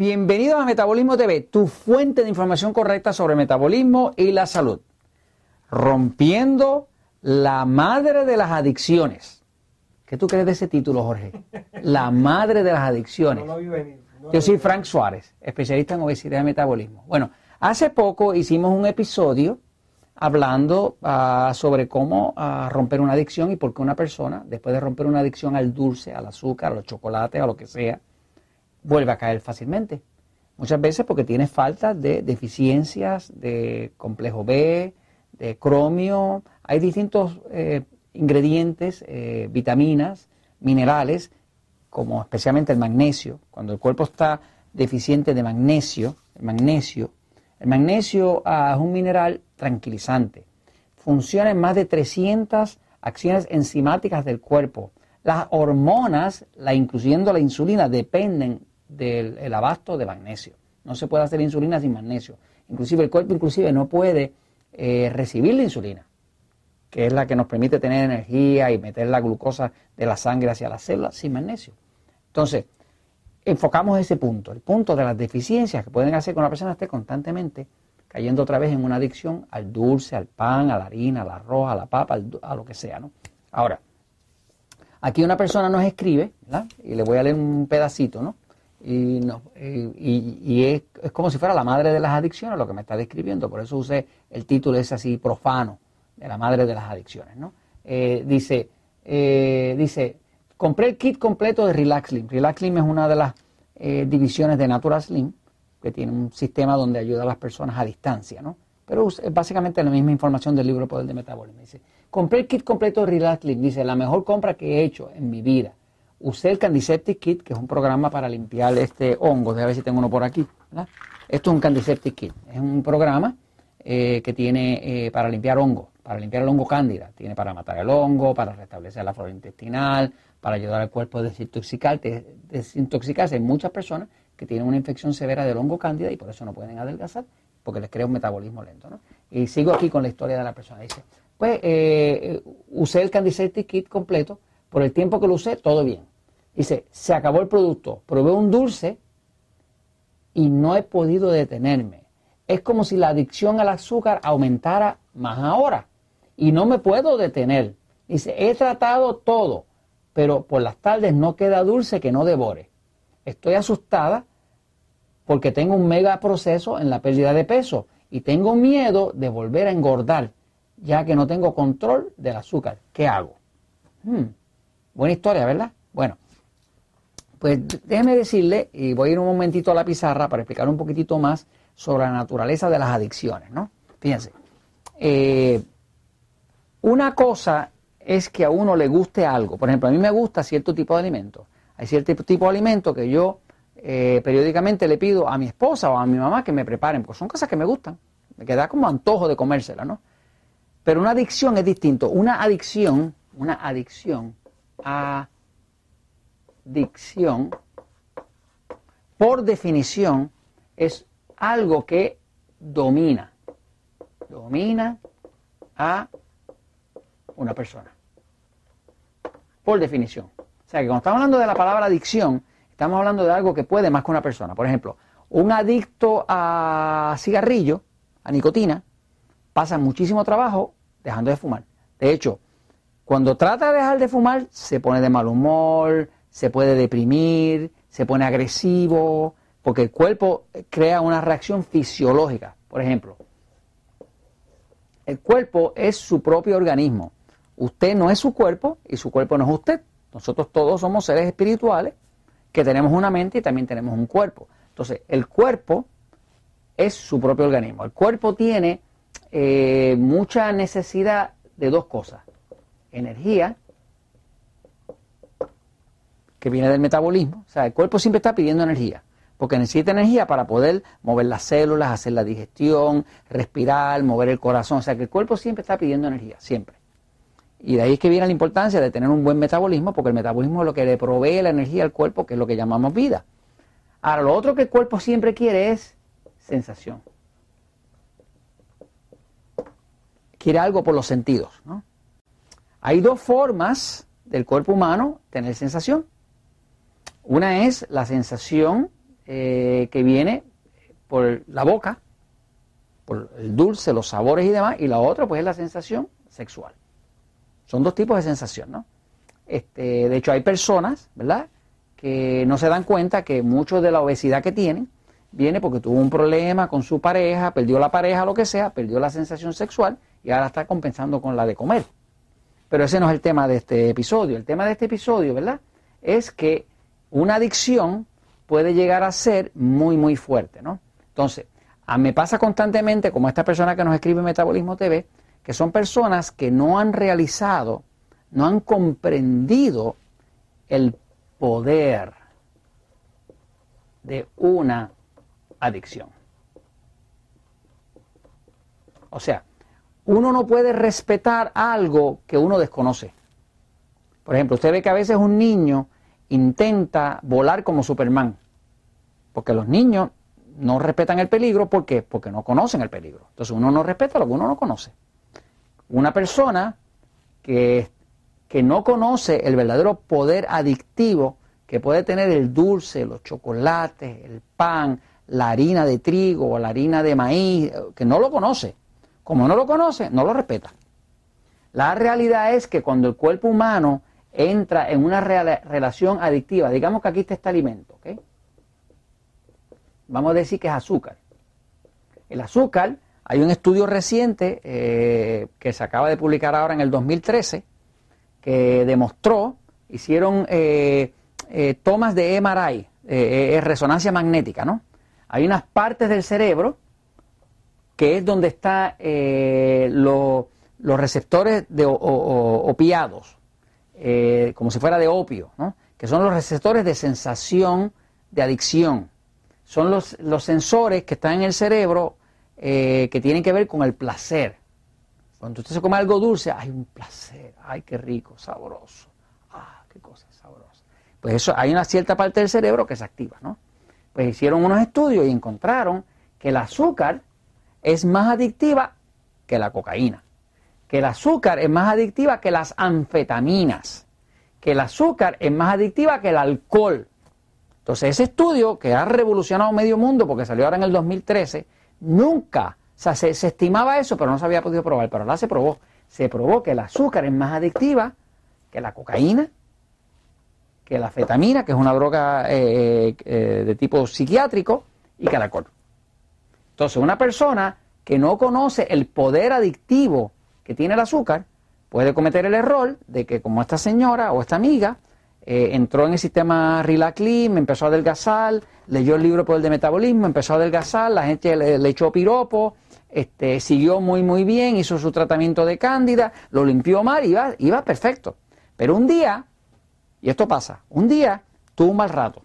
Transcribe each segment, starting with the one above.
Bienvenidos a Metabolismo TV, tu fuente de información correcta sobre metabolismo y la salud. Rompiendo la madre de las adicciones. ¿Qué tú crees de ese título, Jorge? La madre de las adicciones. Yo soy Frank Suárez, especialista en obesidad y metabolismo. Bueno, hace poco hicimos un episodio hablando ah, sobre cómo ah, romper una adicción y por qué una persona, después de romper una adicción al dulce, al azúcar, a los chocolates, a lo que sea, vuelve a caer fácilmente. Muchas veces porque tiene falta de deficiencias de complejo B, de cromio. Hay distintos eh, ingredientes, eh, vitaminas, minerales, como especialmente el magnesio. Cuando el cuerpo está deficiente de magnesio, el magnesio, el magnesio ah, es un mineral tranquilizante. Funciona en más de 300 acciones enzimáticas del cuerpo. Las hormonas, la, incluyendo la insulina, dependen del abasto de magnesio. No se puede hacer insulina sin magnesio. Inclusive el cuerpo inclusive no puede eh, recibir la insulina, que es la que nos permite tener energía y meter la glucosa de la sangre hacia las células sin magnesio. Entonces, enfocamos ese punto, el punto de las deficiencias que pueden hacer que una persona esté constantemente cayendo otra vez en una adicción al dulce, al pan, a la harina, al arroz, a la papa, a lo que sea, ¿no? Ahora, aquí una persona nos escribe, ¿verdad? Y le voy a leer un pedacito, ¿no? Y, no, y, es, como si fuera la madre de las adicciones lo que me está describiendo, por eso usé el título ese así profano, de la madre de las adicciones, ¿no? Eh, dice, eh, dice, compré el kit completo de Relax Slim. Relax Slim es una de las eh, divisiones de Natural Slim, que tiene un sistema donde ayuda a las personas a distancia, ¿no? Pero es básicamente la misma información del libro Poder de Metabolismo. Dice, compré el kit completo de Relax Slim. Dice, la mejor compra que he hecho en mi vida. Usé el Candiseptic Kit, que es un programa para limpiar este hongo. Déjame ver si tengo uno por aquí. Esto es un Candiseptic Kit. Es un programa eh, que tiene eh, para limpiar hongo, para limpiar el hongo cándida. Tiene para matar el hongo, para restablecer la flora intestinal, para ayudar al cuerpo a desintoxicarse. desintoxicarse. Hay muchas personas que tienen una infección severa del hongo cándida y por eso no pueden adelgazar, porque les crea un metabolismo lento. ¿no? Y sigo aquí con la historia de la persona. Dice, pues eh, usé el Candiseptic Kit completo, por el tiempo que lo usé, todo bien. Dice, se acabó el producto, probé un dulce y no he podido detenerme. Es como si la adicción al azúcar aumentara más ahora y no me puedo detener. Dice, he tratado todo, pero por las tardes no queda dulce que no devore. Estoy asustada porque tengo un mega proceso en la pérdida de peso y tengo miedo de volver a engordar, ya que no tengo control del azúcar. ¿Qué hago? Hmm, buena historia, ¿verdad? Bueno, pues déjeme decirle, y voy a ir un momentito a la pizarra para explicar un poquitito más sobre la naturaleza de las adicciones, ¿no? Fíjense, eh, una cosa es que a uno le guste algo. Por ejemplo, a mí me gusta cierto tipo de alimento. Hay cierto tipo de alimento que yo eh, periódicamente le pido a mi esposa o a mi mamá que me preparen, porque son cosas que me gustan. Me queda como antojo de comérsela, ¿no? Pero una adicción es distinto. Una adicción, una adicción a dicción, por definición, es algo que domina. Domina a una persona. Por definición. O sea que cuando estamos hablando de la palabra adicción, estamos hablando de algo que puede más que una persona. Por ejemplo, un adicto a cigarrillo, a nicotina, pasa muchísimo trabajo dejando de fumar. De hecho, cuando trata de dejar de fumar, se pone de mal humor, se puede deprimir, se pone agresivo, porque el cuerpo crea una reacción fisiológica. Por ejemplo, el cuerpo es su propio organismo. Usted no es su cuerpo y su cuerpo no es usted. Nosotros todos somos seres espirituales que tenemos una mente y también tenemos un cuerpo. Entonces, el cuerpo es su propio organismo. El cuerpo tiene eh, mucha necesidad de dos cosas. Energía, que viene del metabolismo. O sea, el cuerpo siempre está pidiendo energía, porque necesita energía para poder mover las células, hacer la digestión, respirar, mover el corazón. O sea, que el cuerpo siempre está pidiendo energía, siempre. Y de ahí es que viene la importancia de tener un buen metabolismo, porque el metabolismo es lo que le provee la energía al cuerpo, que es lo que llamamos vida. Ahora, lo otro que el cuerpo siempre quiere es sensación. Quiere algo por los sentidos. Hay dos formas del cuerpo humano tener sensación. Una es la sensación eh, que viene por la boca, por el dulce, los sabores y demás, y la otra pues es la sensación sexual. Son dos tipos de sensación, ¿no? Este, de hecho hay personas, ¿verdad?, que no se dan cuenta que mucho de la obesidad que tienen viene porque tuvo un problema con su pareja, perdió la pareja, lo que sea, perdió la sensación sexual y ahora está compensando con la de comer. Pero ese no es el tema de este episodio. El tema de este episodio, ¿verdad? Es que una adicción puede llegar a ser muy, muy fuerte, ¿no? Entonces, a me pasa constantemente, como esta persona que nos escribe Metabolismo TV, que son personas que no han realizado, no han comprendido el poder de una adicción. O sea, uno no puede respetar algo que uno desconoce. Por ejemplo, usted ve que a veces un niño intenta volar como Superman, porque los niños no respetan el peligro, ¿por qué? Porque no conocen el peligro. Entonces uno no respeta lo que uno no conoce. Una persona que, que no conoce el verdadero poder adictivo que puede tener el dulce, los chocolates, el pan, la harina de trigo o la harina de maíz, que no lo conoce. Como no lo conoce, no lo respeta. La realidad es que cuando el cuerpo humano entra en una relación adictiva, digamos que aquí está este alimento, ¿ok? Vamos a decir que es azúcar. El azúcar, hay un estudio reciente eh, que se acaba de publicar ahora en el 2013 que demostró, hicieron eh, eh, tomas de MRI, resonancia magnética, ¿no? Hay unas partes del cerebro que es donde están los receptores de opiados, eh, como si fuera de opio, ¿no? que son los receptores de sensación de adicción. Son los, los sensores que están en el cerebro eh, que tienen que ver con el placer. Cuando usted se come algo dulce, hay un placer, ay, qué rico, sabroso, ah, qué cosa sabrosa. Pues eso, hay una cierta parte del cerebro que se activa, ¿no? Pues hicieron unos estudios y encontraron que el azúcar es más adictiva que la cocaína, que el azúcar es más adictiva que las anfetaminas, que el azúcar es más adictiva que el alcohol. Entonces ese estudio que ha revolucionado medio mundo porque salió ahora en el 2013, nunca, o sea, se, estimaba eso, pero no se había podido probar, pero ahora se probó. Se probó que el azúcar es más adictiva que la cocaína, que la fetamina, que es una droga eh, eh, de tipo psiquiátrico, y que el alcohol. Entonces, una persona que no conoce el poder adictivo que tiene el azúcar puede cometer el error de que, como esta señora o esta amiga, eh, entró en el sistema Relaclim, empezó a adelgazar, leyó el libro Poder de Metabolismo, empezó a adelgazar, la gente le, echó piropo, este, siguió muy, muy bien, hizo su tratamiento de cándida, lo limpió mal, iba, iba perfecto. Pero un día y esto pasa. Un día tuvo un mal rato.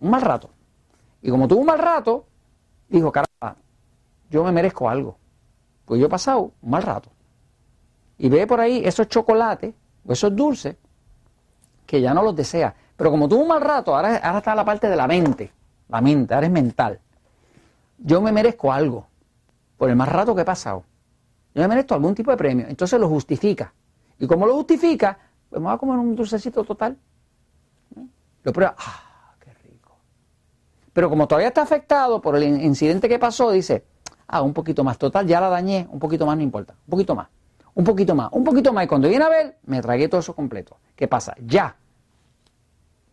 Un mal rato. Y como tuvo un mal rato, dijo, caramba, yo me merezco algo. Pues yo he pasado un mal rato. Y ve por ahí esos chocolates o esos dulces que ya no los desea. Pero como tuvo un mal rato, ahora, ahora está la parte de la mente. La mente, ahora es mental. Yo me merezco algo por el mal rato que he pasado. Yo me merezco algún tipo de premio. Entonces lo justifica. Y como lo justifica, pues me voy a comer un dulcecito total. Lo prueba, ¡ah, qué rico! Pero como todavía está afectado por el incidente que pasó, dice, ah, un poquito más, total, ya la dañé, un poquito más no importa, un poquito más, un poquito más, un poquito más. Y cuando viene a ver, me tragué todo eso completo. ¿Qué pasa? Ya.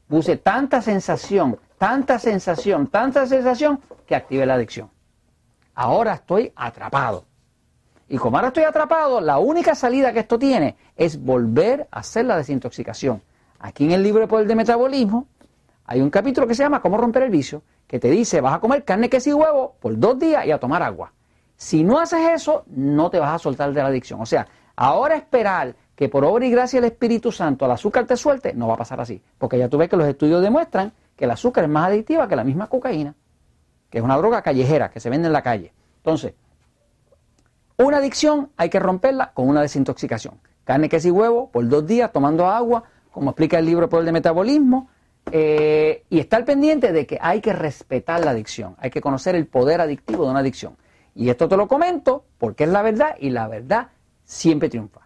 Puse tanta sensación, tanta sensación, tanta sensación que active la adicción. Ahora estoy atrapado. Y como ahora estoy atrapado, la única salida que esto tiene es volver a hacer la desintoxicación. Aquí en el libro de Poder de Metabolismo hay un capítulo que se llama Cómo romper el vicio, que te dice vas a comer carne, queso y huevo por dos días y a tomar agua. Si no haces eso, no te vas a soltar de la adicción. O sea, ahora esperar que por obra y gracia del Espíritu Santo el azúcar te suelte, no va a pasar así. Porque ya tú ves que los estudios demuestran que el azúcar es más adictiva que la misma cocaína, que es una droga callejera que se vende en la calle. Entonces, una adicción hay que romperla con una desintoxicación. Carne, queso y huevo por dos días tomando agua, como explica el libro Poder de Metabolismo, eh, y estar pendiente de que hay que respetar la adicción, hay que conocer el poder adictivo de una adicción. Y esto te lo comento porque es la verdad y la verdad siempre triunfa.